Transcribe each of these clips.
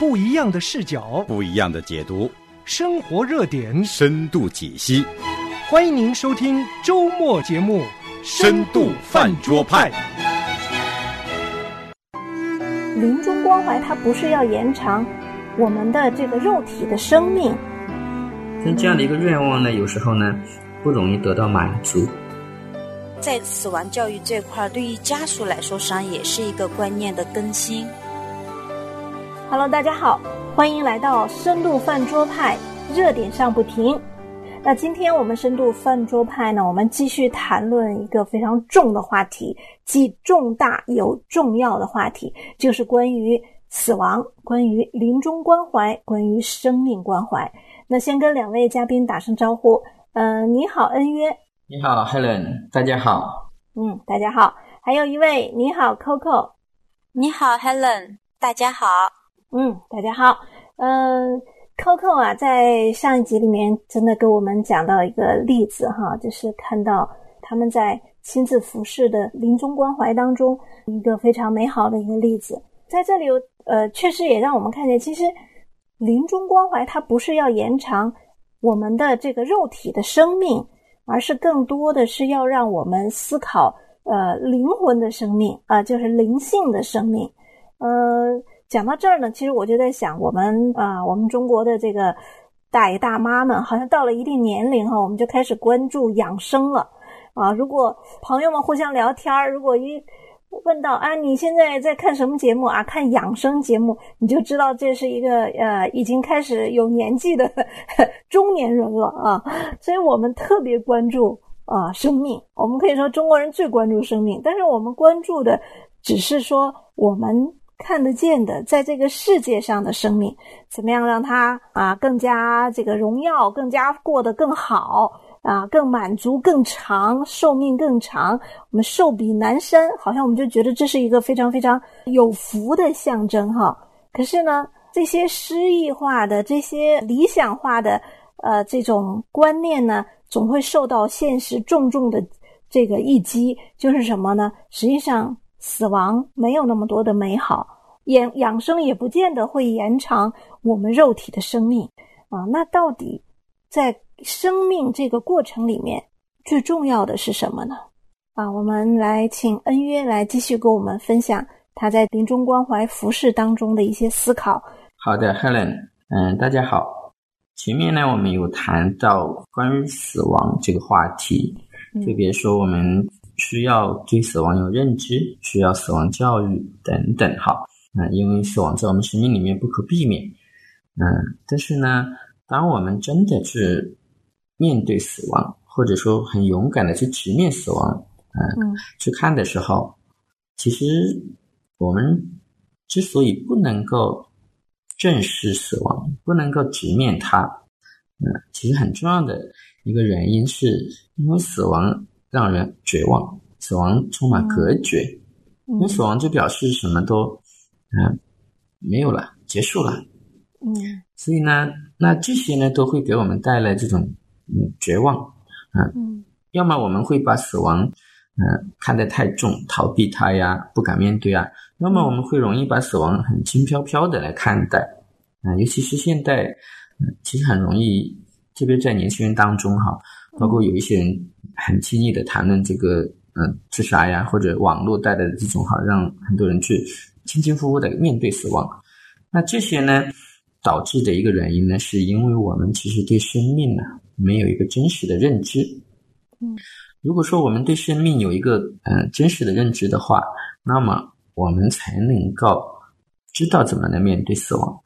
不一样的视角，不一样的解读，生活热点，深度解析。欢迎您收听周末节目《深度饭桌派》。临终关怀，它不是要延长我们的这个肉体的生命。像这样的一个愿望呢，有时候呢不容易得到满足。在死亡教育这块，对于家属来说实际上也是一个观念的更新。Hello，大家好，欢迎来到深度饭桌派，热点上不停。那今天我们深度饭桌派呢，我们继续谈论一个非常重的话题，既重大又重要的话题，就是关于死亡，关于临终关怀，关于生命关怀。那先跟两位嘉宾打声招呼，嗯，你好，恩约。你好，Helen，大家好。嗯，大家好。还有一位，你好，Coco。你好，Helen，大家好。嗯，大家好。嗯，Coco 啊，在上一集里面真的给我们讲到一个例子哈，就是看到他们在亲自服侍的临终关怀当中一个非常美好的一个例子。在这里，呃，确实也让我们看见，其实临终关怀它不是要延长我们的这个肉体的生命。而是更多的是要让我们思考，呃，灵魂的生命啊，就是灵性的生命。呃，讲到这儿呢，其实我就在想，我们啊，我们中国的这个大爷大妈们，好像到了一定年龄哈，我们就开始关注养生了啊。如果朋友们互相聊天儿，如果一问到啊，你现在在看什么节目啊？看养生节目，你就知道这是一个呃已经开始有年纪的中年人了啊。所以我们特别关注啊生命，我们可以说中国人最关注生命。但是我们关注的只是说我们看得见的，在这个世界上的生命，怎么样让它啊更加这个荣耀，更加过得更好。啊，更满足、更长寿命、更长，我们寿比南山，好像我们就觉得这是一个非常非常有福的象征哈。可是呢，这些诗意化的、这些理想化的呃这种观念呢，总会受到现实重重的这个一击，就是什么呢？实际上，死亡没有那么多的美好，养养生也不见得会延长我们肉体的生命啊。那到底在？生命这个过程里面最重要的是什么呢？啊，我们来请恩约来继续跟我们分享他在临终关怀服饰当中的一些思考。好的，Helen，嗯，大家好。前面呢，我们有谈到关于死亡这个话题，特别说我们需要对死亡有认知，需要死亡教育等等。哈，嗯，因为死亡在我们生命里面不可避免。嗯，但是呢，当我们真的去面对死亡，或者说很勇敢的去直面死亡，嗯，去看的时候，其实我们之所以不能够正视死亡，不能够直面它，嗯，其实很重要的一个原因是因为死亡让人绝望，死亡充满隔绝，因为死亡就表示什么都嗯没有了，结束了，嗯，所以呢，那这些呢都会给我们带来这种。嗯，绝望，嗯，要么我们会把死亡，嗯，看得太重，逃避它呀，不敢面对啊；要么我们会容易把死亡很轻飘飘的来看待，啊，尤其是现代，嗯，其实很容易，特别在年轻人当中哈，包括有一些人很轻易的谈论这个，嗯，自杀呀，或者网络带来的这种哈，让很多人去轻轻浮浮的面对死亡，那这些呢，导致的一个原因呢，是因为我们其实对生命呢。没有一个真实的认知，嗯，如果说我们对生命有一个嗯真实的认知的话，那么我们才能够知道怎么来面对死亡。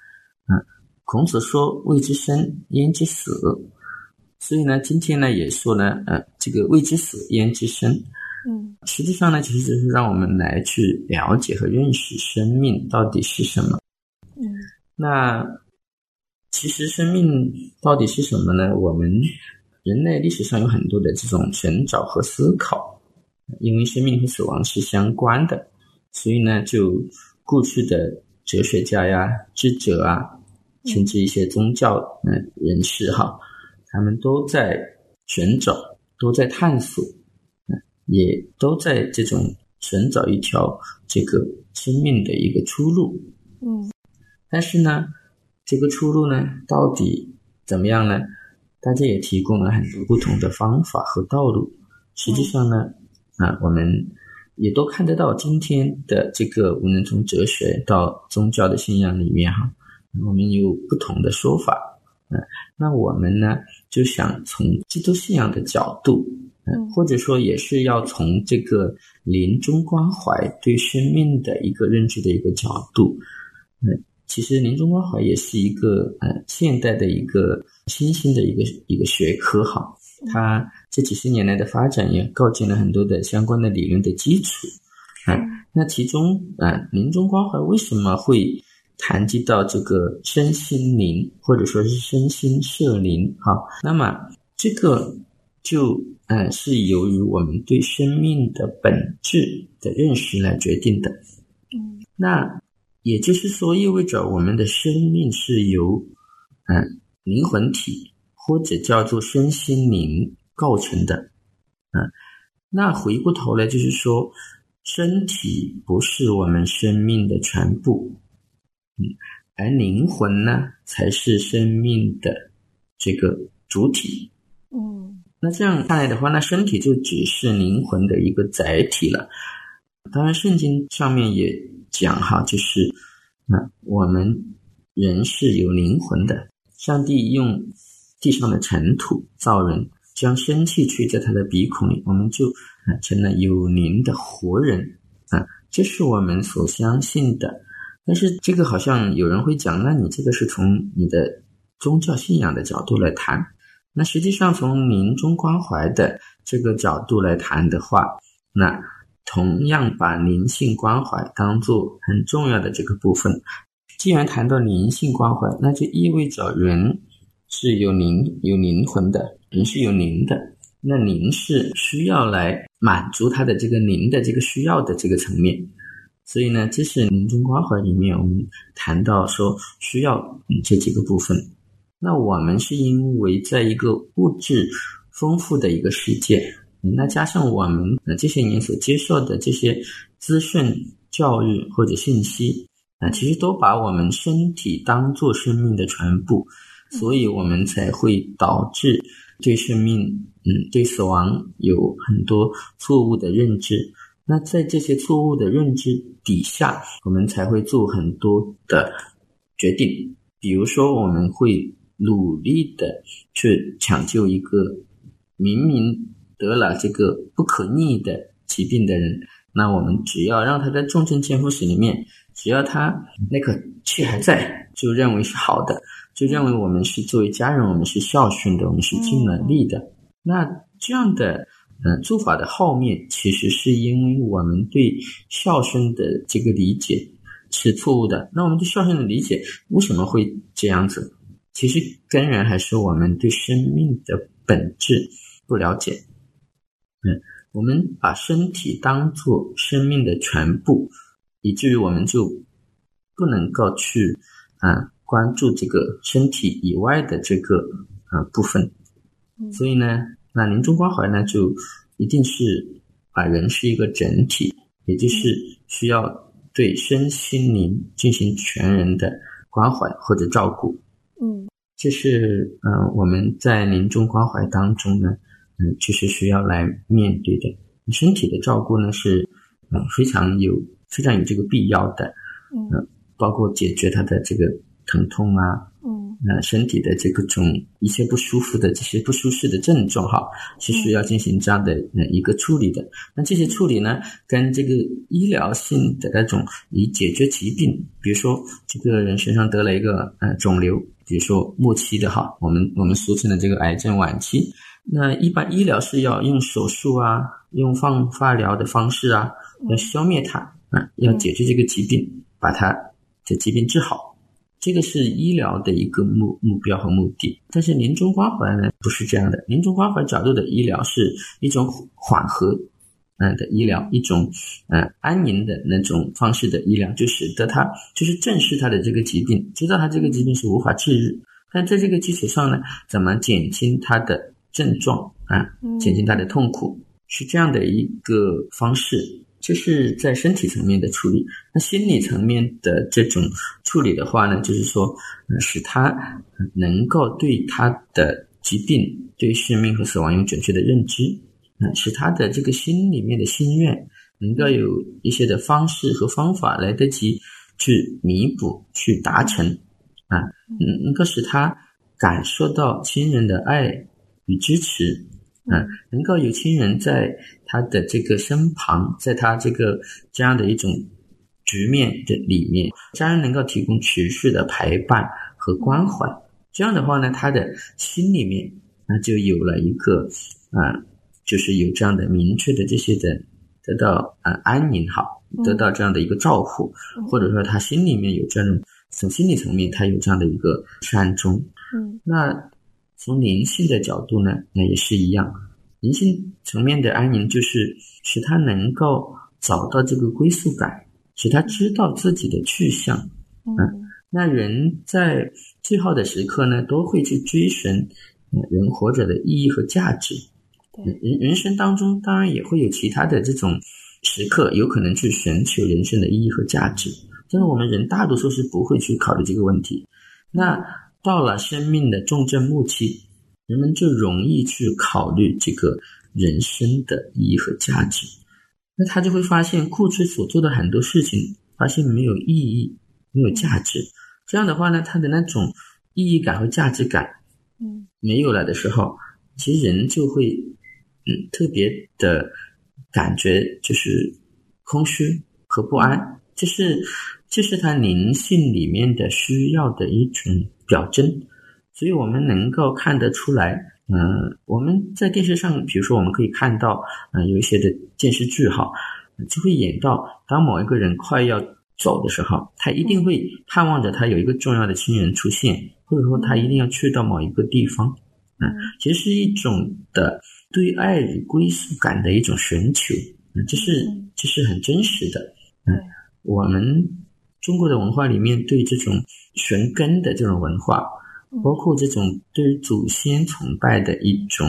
嗯，孔子说“未知生，焉知死”，所以呢，今天呢也说呢，呃，这个“未知死，焉知生”，嗯，实际上呢，其实就是让我们来去了解和认识生命到底是什么。嗯，那。其实生命到底是什么呢？我们人类历史上有很多的这种寻找和思考，因为生命和死亡是相关的，所以呢，就过去的哲学家呀、智者啊，甚至一些宗教嗯人士哈，他们都在寻找，都在探索，嗯，也都在这种寻找一条这个生命的一个出路，嗯。但是呢，这个出路呢，到底怎么样呢？大家也提供了很多不同的方法和道路。实际上呢，啊，我们也都看得到今天的这个，无论从哲学到宗教的信仰里面哈，我们有不同的说法。嗯，那我们呢，就想从基督信仰的角度。嗯，或者说也是要从这个临终关怀对生命的一个认知的一个角度，嗯，其实临终关怀也是一个呃现代的一个新兴的一个一个学科哈，它这几十年来的发展也构建了很多的相关的理论的基础，啊，那其中啊临终关怀为什么会谈及到这个身心灵或者说是身心社灵哈？那么这个。就呃是由于我们对生命的本质的认识来决定的，嗯，那也就是说，意味着我们的生命是由嗯灵魂体或者叫做身心灵构成的，嗯，那回过头来就是说，身体不是我们生命的全部，嗯，而灵魂呢才是生命的这个主体，嗯。那这样看来的话，那身体就只是灵魂的一个载体了。当然，圣经上面也讲哈，就是那我们人是有灵魂的。上帝用地上的尘土造人，将生气吹在他的鼻孔里，我们就啊成了有灵的活人啊。这是我们所相信的。但是这个好像有人会讲，那你这个是从你的宗教信仰的角度来谈。那实际上，从临终关怀的这个角度来谈的话，那同样把灵性关怀当做很重要的这个部分。既然谈到灵性关怀，那就意味着人是有灵、有灵魂的，人是有灵的。那灵是需要来满足他的这个灵的这个需要的这个层面。所以呢，这是临终关怀里面我们谈到说需要这几个部分。那我们是因为在一个物质丰富的一个世界，那加上我们呃这些年所接受的这些资讯、教育或者信息啊，其实都把我们身体当做生命的全部，所以我们才会导致对生命嗯对死亡有很多错误的认知。那在这些错误的认知底下，我们才会做很多的决定，比如说我们会。努力的去抢救一个明明得了这个不可逆的疾病的人，那我们只要让他在重症监护室里面，只要他那颗气还在，就认为是好的，就认为我们是作为家人，我们是孝顺的，我们是尽了力的。那这样的嗯做法的后面，其实是因为我们对孝顺的这个理解是错误的。那我们对孝顺的理解为什么会这样子？其实根源还是我们对生命的本质不了解。嗯，我们把身体当做生命的全部，以至于我们就不能够去啊关注这个身体以外的这个啊部分。所以呢，那临终关怀呢，就一定是把人是一个整体，也就是需要对身心灵进行全人的关怀或者照顾。嗯，这是呃我们在临终关怀当中呢，嗯，就是需要来面对的。身体的照顾呢是嗯非常有非常有这个必要的，嗯，包括解决他的这个疼痛啊。呃身体的这个种一些不舒服的这些不舒适的症状哈，是需要进行这样的呃一个处理的。那这些处理呢，跟这个医疗性的那种以解决疾病，比如说这个人身上得了一个呃肿瘤，比如说末期的哈，我们我们俗称的这个癌症晚期，那一般医疗是要用手术啊，用放化疗的方式啊，要消灭它啊，要解决这个疾病，把它的疾病治好。这个是医疗的一个目目标和目的，但是临终关怀呢不是这样的。临终关怀角度的医疗是一种缓和，嗯的医疗，一种嗯安宁的那种方式的医疗，就使得他就是正视他的这个疾病，知道他这个疾病是无法治愈，但在这个基础上呢，怎么减轻他的症状啊，减轻他的痛苦，是这样的一个方式。这是在身体层面的处理。那心理层面的这种处理的话呢，就是说，使他能够对他的疾病、对生命和死亡有准确的认知，嗯，使他的这个心里面的心愿能够有一些的方式和方法来得及去弥补、去达成，啊，能够使他感受到亲人的爱与支持。嗯，能够有亲人在他的这个身旁，在他这个这样的一种局面的里面，家人能够提供持续的陪伴和关怀。这样的话呢，他的心里面那就有了一个啊，就是有这样的明确的这些的得到啊安宁好，得到这样的一个照顾，或者说他心里面有这种从心理层面他有这样的一个善终。嗯，那。从灵性的角度呢，那也是一样。灵性层面的安宁，就是使他能够找到这个归宿感，使他知道自己的去向。嗯，那人在最后的时刻呢，都会去追寻人活着的意义和价值。人人生当中，当然也会有其他的这种时刻，有可能去寻求人生的意义和价值。但是我们人大多数是不会去考虑这个问题。那。到了生命的重症末期，人们就容易去考虑这个人生的意义和价值。那他就会发现过去所做的很多事情，发现没有意义，没有价值。这样的话呢，他的那种意义感和价值感，嗯，没有了的时候，其实人就会，嗯，特别的感觉就是空虚和不安。这是，这是他灵性里面的需要的一种。表征，所以我们能够看得出来，嗯，我们在电视上，比如说我们可以看到，嗯，有一些的电视剧哈，就会演到，当某一个人快要走的时候，他一定会盼望着他有一个重要的亲人出现，或者说他一定要去到某一个地方，嗯，其实是一种的对爱与归属感的一种寻求，嗯，这是这是很真实的，嗯，我们中国的文化里面对这种。寻根的这种文化，包括这种对于祖先崇拜的一种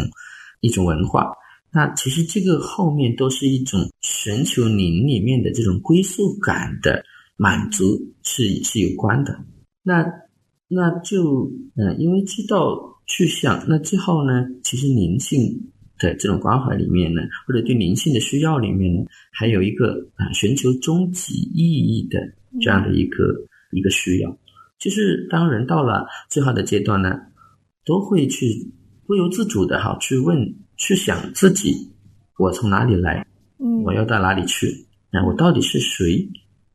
一种文化，那其实这个后面都是一种寻求灵里面的这种归宿感的满足是是有关的。那那就嗯，因为知道去向，那最后呢，其实灵性的这种关怀里面呢，或者对灵性的需要里面呢，还有一个啊寻求终极意义的这样的一个一个需要。就是当人到了最后的阶段呢，都会去不由自主的哈去问、去想自己，我从哪里来，嗯，我要到哪里去？那我到底是谁？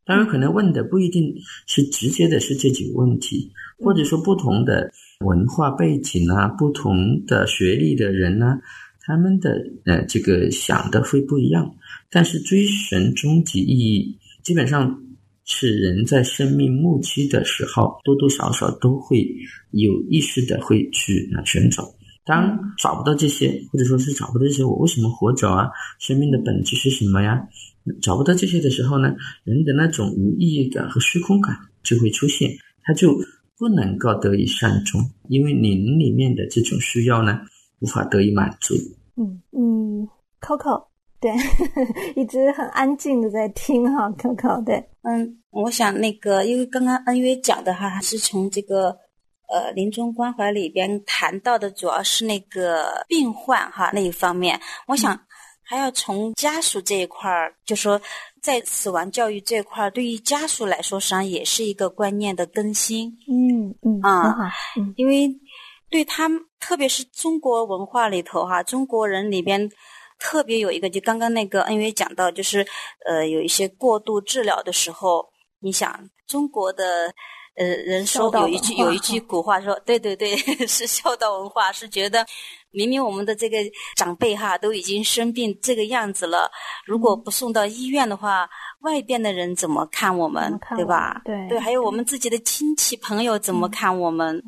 当然，可能问的不一定是直接的是这几个问题，或者说不同的文化背景啊、不同的学历的人呢，他们的呃这个想的会不一样。但是追寻终极意义，基本上。是人在生命末期的时候，多多少少都会有意识的会去啊寻找。当找不到这些，或者说是找不到这些，我为什么活着啊？生命的本质是什么呀？找不到这些的时候呢，人的那种无意义感和虚空感就会出现，他就不能够得以善终，因为灵里面的这种需要呢，无法得以满足。嗯嗯，Coco。对，一直很安静的在听哈，，Coco，对，嗯，我想那个，因为刚刚恩约讲的哈，还是从这个呃临终关怀里边谈到的，主要是那个病患哈那一方面。我想还要从家属这一块儿，就说在死亡教育这一块儿，对于家属来说，实际上也是一个观念的更新。嗯嗯啊，因为对他们，特别是中国文化里头哈，中国人里边。特别有一个，就刚刚那个恩约讲到，就是呃，有一些过度治疗的时候，你想中国的呃人说有一句有一句古话说，对对对，是孝道文化，是觉得明明我们的这个长辈哈都已经生病这个样子了，如果不送到医院的话，外边的人怎么看我们，对吧？对对，还有我们自己的亲戚朋友怎么看我们？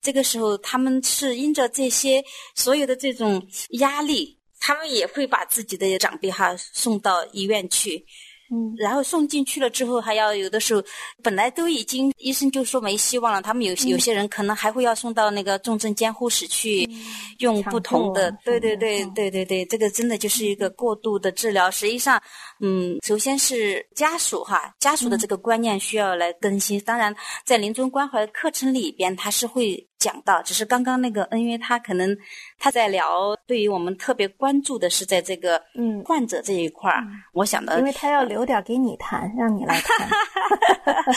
这个时候他们是因着这些所有的这种压力。他们也会把自己的长辈哈送到医院去，嗯然后送进去了之后，还要有的时候本来都已经医生就说没希望了，他们有嗯有些人可能还会要送到那个重症监护室去用不同的对对对嗯对对对，这个真的就是一个过度的治疗。实际上，嗯，首先是家属哈，家属的嗯这个观念需要来更新。当然，在临终关怀课程里边，他是会讲到，只是刚刚那个恩约他可能他在聊，对于我们特别关注的是在这个嗯。患者这一块儿，我想的因为他要留点给你谈，让你来谈，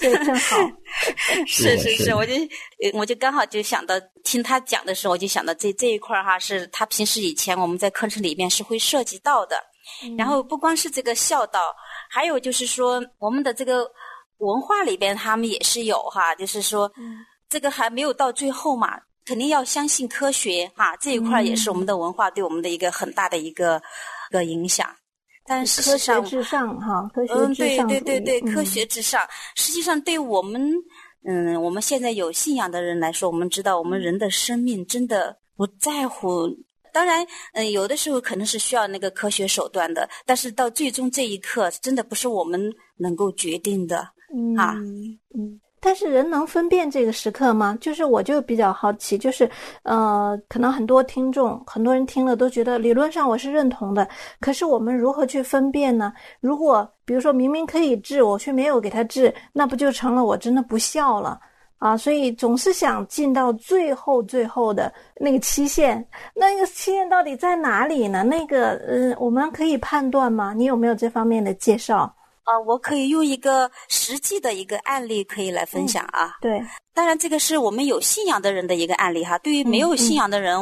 所以正好，是是是，我就呃我就刚好就想到听他讲的时候，我就想到这这一块儿哈，是他平时以前我们在课程里面是会涉及到的。然后不光是这个孝道，还有就是说我们的这个文化里边，他们也是有哈，就是说这个还没有到最后嘛，肯定要相信科学哈，这一块儿也是我们的文化对我们的一个很大的一个一个影响。但事科学至上哈，科学至上对对对，主义嗯科学至上。实际上，对我们，嗯，我们现在有信仰的人来说，我们知道我们人的生命真的不在乎。当然，嗯，有的时候可能是需要那个科学手段的，但是到最终这一刻，真的不是我们能够决定的。嗯啊嗯，但是人能分辨这个时刻吗？就是我就比较好奇，就是呃，可能很多听众很多人听了都觉得理论上我是认同的，可是我们如何去分辨呢？如果比如说明明可以治，我却没有给他治，那不就成了我真的不孝了？啊，所以总是想进到最后最后的那个期限，那个期限到底在哪里呢？那个，嗯、我们可以判断吗？你有没有这方面的介绍？啊、我可以用一个实际的一个案例可以来分享啊。对，当然，这个是我们有信仰的人的一个案例哈。对于没有信仰的人，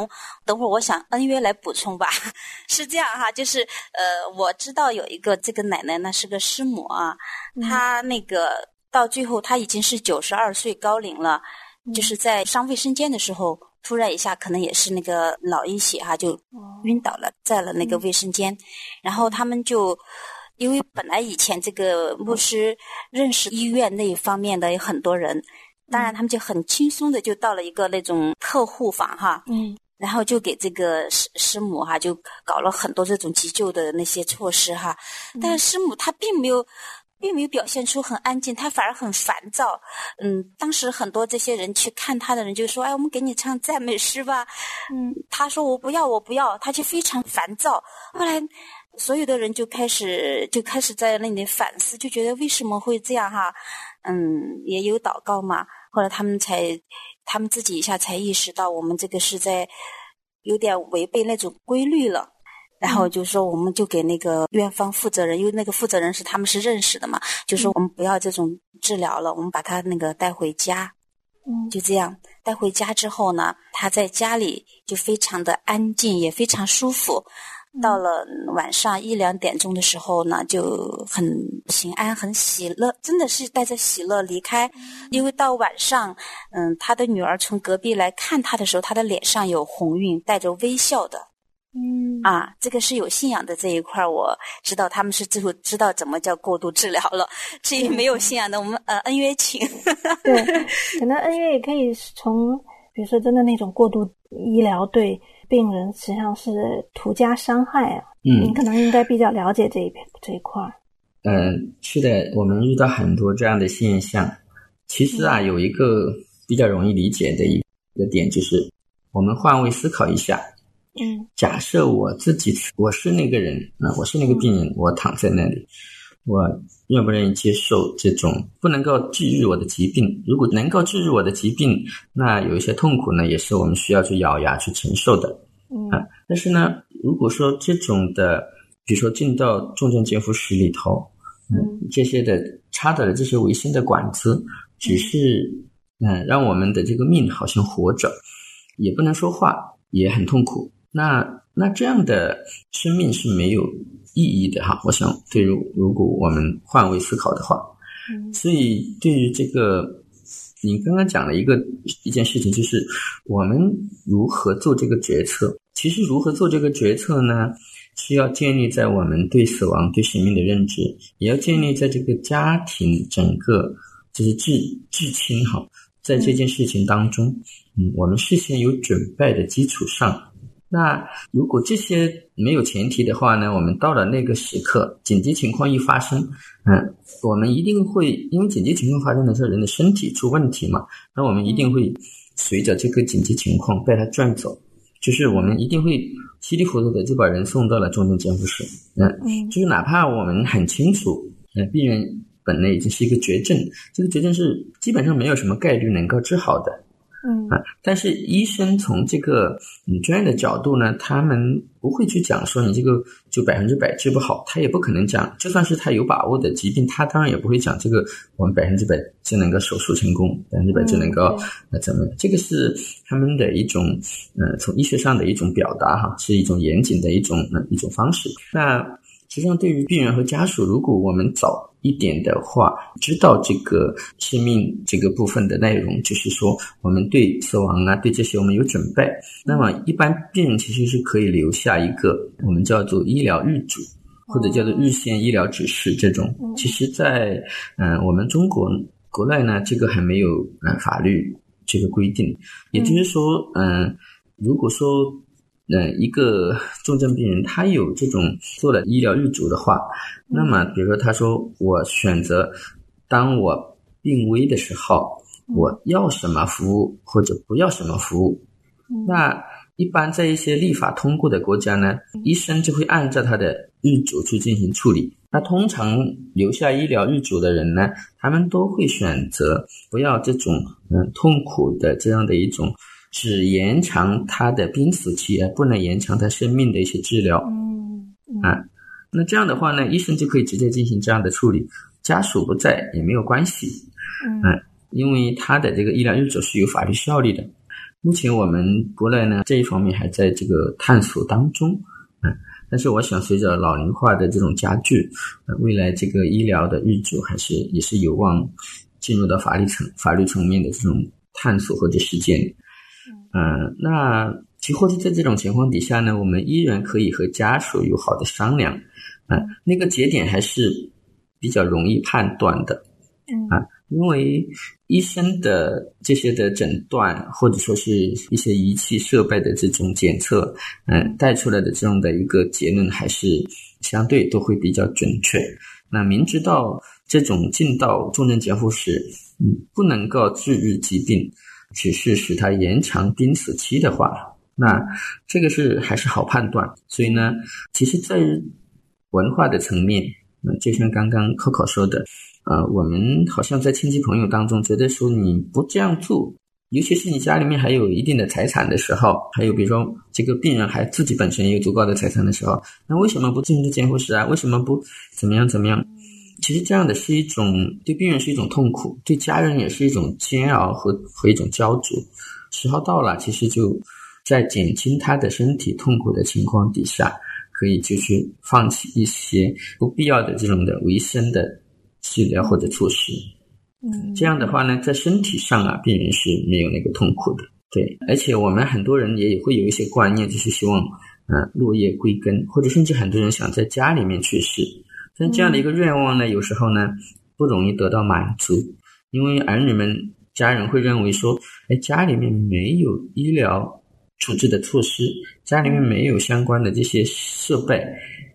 等会儿我想恩约来补充吧。是这样哈，就是呃，我知道有一个这个奶奶呢是个师母啊，她那个到最后她已经是九十二岁高龄了，就是在上卫生间的时候，突然一下可能也是那个脑溢血哈，就晕倒了，在了那个卫生间，然后他们就。因为本来以前这个牧师认识医院那一方面的有很多人，当然他们就很轻松的就到了一个那种特护房哈，嗯然后就给这个师师母哈就搞了很多这种急救的那些措施哈，但是师母她并没有。并没有表现出很安静，她反而很烦躁。嗯，当时很多这些人去看她的人就说：“哎，我们给你唱赞美诗吧。”嗯，她说：“我不要，我不要。”她就非常烦躁。后来，所有的人就开始就开始在那里反思，就觉得为什么会这样哈？嗯，也有祷告嘛。后来他们才，他们自己一下才意识到，我们这个是在有点违背那种规律了。然后就说，我们就给那个院方负责人，因为那个负责人是他们是认识的嘛，就说我们不要这种治疗了，我们把他那个带回家。嗯就这样带回家之后呢，他在家里就非常的安静，也非常舒服。到了晚上一两点钟的时候呢，就很平安、很喜乐，真的是带着喜乐离开。因为到晚上，嗯，他的女儿从隔壁来看他的时候，他的脸上有红晕，带着微笑的。嗯啊，这个是有信仰的这一块儿，我知道他们是最后知道怎么叫过度治疗了。至于没有信仰的，我们呃恩约请。对，可能恩约也可以从，比如说真的那种过度医疗对病人实际上是徒加伤害啊。嗯你可能应该比较了解这一这一块儿。嗯，是的，我们遇到很多这样的现象。其实啊，有一个比较容易理解的一个点，就是我们换位思考一下。嗯假设我自己我是那个人，那我是那个病人，我躺在那里，我愿不愿意接受这种不能够治愈我的疾病？如果能够治愈我的疾病，那有一些痛苦呢，也是我们需要去咬牙去承受的。嗯啊但是呢，如果说这种的，比如说进到重症监护室里头，嗯，这些的插的这些维生的管子，只是嗯让我们的这个命好像活着，也不能说话，也很痛苦。那那这样的生命是没有意义的哈。我想，对于如果我们换位思考的话，嗯所以对于这个，你刚刚讲了一个一件事情，就是我们如何做这个决策。其实如何做这个决策呢？是要建立在我们对死亡、对生命的认知，也要建立在这个家庭整个就是至至亲哈，在这件事情当中，嗯，我们事先有准备的基础上，那如果这些没有前提的话呢，我们到了那个时刻，紧急情况一发生，嗯，我们一定会因为紧急情况发生的时候，人的身体出问题嘛，那我们一定会随着这个紧急情况被他转走，就是我们一定会稀里糊涂的就把人送到了重症监护室，嗯，就是哪怕我们很清楚，嗯，病人本来已经是一个绝症，这个绝症是基本上没有什么概率能够治好的。嗯啊，但是医生从这个嗯专业的角度呢，他们不会去讲说你这个就百分之百治不好，他也不可能讲，就算是他有把握的疾病，他当然也不会讲这个我们百分之百就能够手术成功，百分之百就能够呃怎么，这个是他们的一种呃从医学上的一种表达哈，是一种严谨的一种呃一种方式。那实际上对于病人和家属，如果我们早一点的话，知道这个生命这个部分的内容，就是说我们对死亡啊，对这些我们有准备。那么一般病人其实是可以留下一个我们叫做医疗日嘱，或者叫做日线医疗指示这种。其实，在嗯我们中国国内呢，这个还没有呃法律这个规定。也就是说，嗯，如果说。呃，一个重症病人，他有这种做了医疗预嘱的话，那么比如说他说我选择当我病危的时候，我要什么服务或者不要什么服务，那一般在一些立法通过的国家呢，医生就会按照他的预嘱去进行处理。那通常留下医疗预嘱的人呢，他们都会选择不要这种嗯痛苦的这样的一种。只延长他的濒死期，而不能延长他生命的一些治疗。嗯啊，那这样的话呢，医生就可以直接进行这样的处理，家属不在也没有关系。嗯，因为他的这个医疗日嘱是有法律效力的。目前我们国内呢这一方面还在这个探索当中。嗯，但是我想随着老龄化的这种加剧，未来这个医疗的日嘱还是也是有望进入到法律层法律层面的这种探索或者实践。嗯，那其或者在这种情况底下呢，我们依然可以和家属有好的商量。嗯，那个节点还是比较容易判断的。嗯啊，因为医生的这些的诊断，或者说是一些仪器设备的这种检测，嗯，带出来的这样的一个结论，还是相对都会比较准确。那明知道这种进到重症监护室，嗯，不能够治愈疾病。只是使它延长濒死期的话，那这个是还是好判断。所以呢，其实，在文化的层面，嗯，就像刚刚 Coco 说的，呃，我们好像在亲戚朋友当中觉得说你不这样做，尤其是你家里面还有一定的财产的时候，还有比如说这个病人还自己本身也有足够的财产的时候，那为什么不进入监护室啊？为什么不怎么样怎么样？其实这样的是一种对病人是一种痛苦，对家人也是一种煎熬和和一种焦灼。时候到了，其实就在减轻他的身体痛苦的情况底下，可以就是放弃一些不必要的这种的维生的治疗或者措施。嗯，这样的话呢，在身体上啊，病人是没有那个痛苦的。对，而且我们很多人也会有一些观念，就是希望嗯落叶归根，或者甚至很多人想在家里面去世。但这样的一个愿望呢，有时候呢不容易得到满足，因为儿女们、家人会认为说，哎，家里面没有医疗处置的措施，家里面没有相关的这些设备，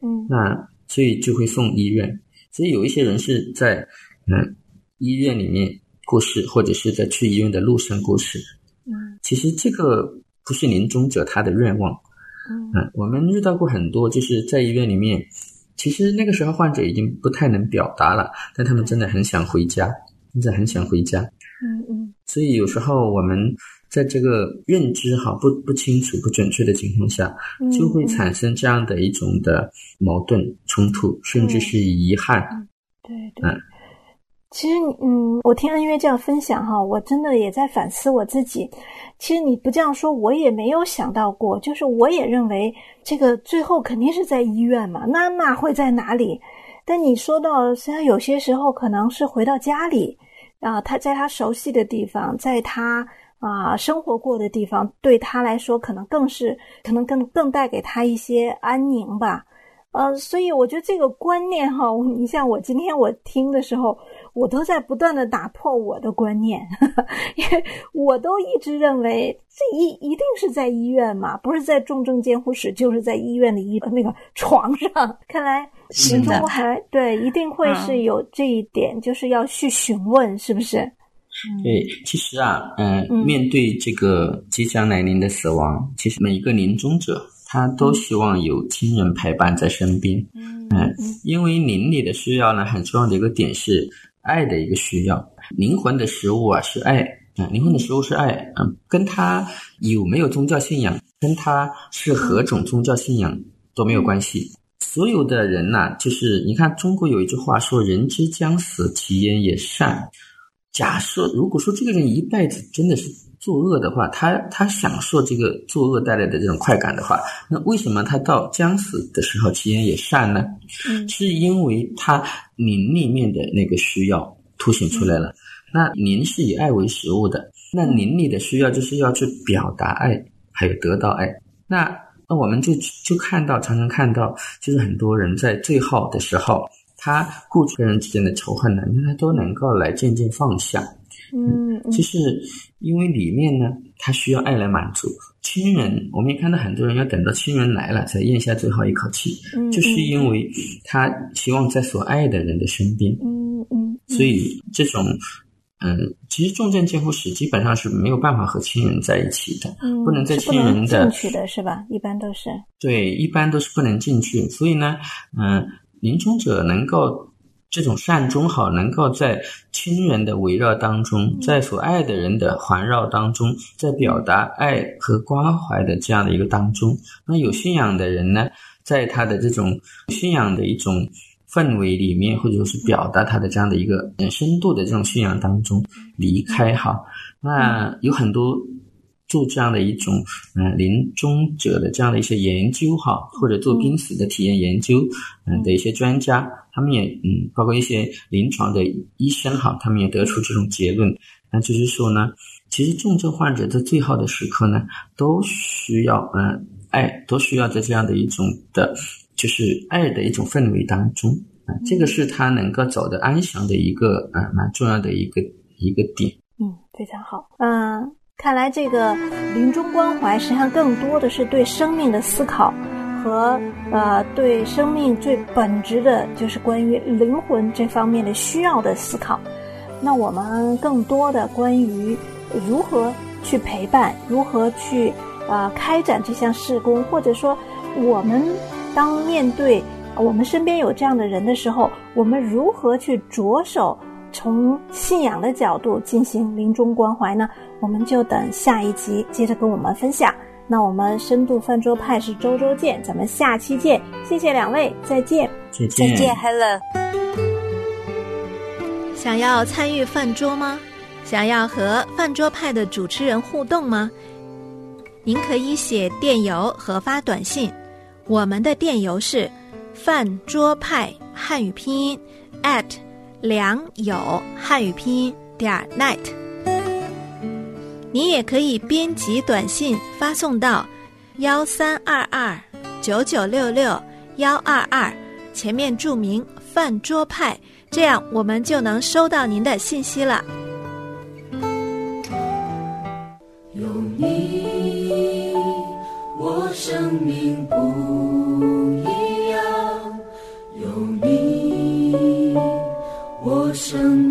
嗯，那所以就会送医院。所以有一些人是在嗯医院里面过世，或者是在去医院的路上过世。嗯，其实这个不是临终者他的愿望。嗯，我们遇到过很多，就是在医院里面。其实那个时候患者已经不太能表达了，但他们真的很想回家，真的很想回家。嗯嗯。所以有时候我们在这个认知哈不不清楚、不准确的情况下，就会产生这样的一种的矛盾冲突，甚至是遗憾。对对。嗯。其实，嗯，我听恩约这样分享哈，我真的也在反思我自己。其实你不这样说，我也没有想到过。就是我也认为这个最后肯定是在医院嘛，妈妈会在哪里？但你说到，虽然有些时候可能是回到家里啊，他在他熟悉的地方，在他啊生活过的地方，对他来说可能更是可能更更带给他一些安宁吧。呃，所以我觉得这个观念哈，你像我今天我听的时候，我都在不断的打破我的观念，因为我都一直认为这一一定是在医院嘛，不是在重症监护室，就是在医院的医那个 床上。看来临终还对，一定会是有这一点，就是要去询问，是不是？对，其实啊，嗯，面对这个即将来临的死亡，其实每一个临终者。他都希望有亲人陪伴在身边，嗯，因为邻里的需要呢，很重要的一个点是爱的一个需要，灵魂的食物啊是爱，啊，灵魂的食物是爱，嗯，跟他有没有宗教信仰，跟他是何种宗教信仰都没有关系。所有的人呐，就是你看中国有一句话说“人之将死，其言也善”。假设如果说这个人一辈子真的是。作恶的话，他他享受这个作恶带来的这种快感的话，那为什么他到将死的时候其言也善呢？嗯，是因为他灵里面的那个需要凸显出来了。那灵是以爱为食物的，那灵里的需要就是要去表达爱，还有得到爱。那那我们就就看到，常常看到，就是很多人在最好的时候，他故跟人之间的仇恨呢，他都能够来渐渐放下。嗯，就是因为里面呢，他需要爱来满足亲人。我们也看到很多人要等到亲人来了才咽下最后一口气，就是因为他希望在所爱的人的身边。嗯嗯，所以这种，嗯，其实重症监护室基本上是没有办法和亲人在一起的，不能在亲人的进去的是吧？一般都是对，一般都是不能进去。所以呢，嗯，临终者能够。这种善终好，能够在亲人的围绕当中，在所爱的人的环绕当中，在表达爱和关怀的这样的一个当中，那有信仰的人呢，在他的这种信仰的一种氛围里面，或者说是表达他的这样的一个嗯深度的这种信仰当中离开哈，那有很多。做这样的一种嗯临终者的这样的一些研究哈，或者做濒死的体验研究嗯的一些专家，他们也嗯包括一些临床的医生哈，他们也得出这种结论，那就是说呢，其实重症患者在最后的时刻呢，都需要嗯爱，都需要在这样的一种的，就是爱的一种氛围当中啊，这个是他能够走得安详的一个啊蛮重要的一个一个点。嗯，非常好，嗯。看来，这个临终关怀实际上更多的是对生命的思考，和呃对生命最本质的，就是关于灵魂这方面的需要的思考。那我们更多的关于如何去陪伴，如何去呃开展这项事工，或者说我们当面对我们身边有这样的人的时候，我们如何去着手？从信仰的角度进行临终关怀呢，我们就等下一集接着跟我们分享。那我们深度饭桌派是周周见，咱们下期见。谢谢两位，再见。再见。再见，Hello。想要参与饭桌吗？想要和饭桌派的主持人互动吗？您可以写电邮和发短信。我们的电邮是饭桌派汉语拼音 at。良友汉语拼音点 net，你也可以编辑短信发送到幺三二二九九六六幺二二，前面注明饭桌派，这样我们就能收到您的信息了。有你，我生命不生。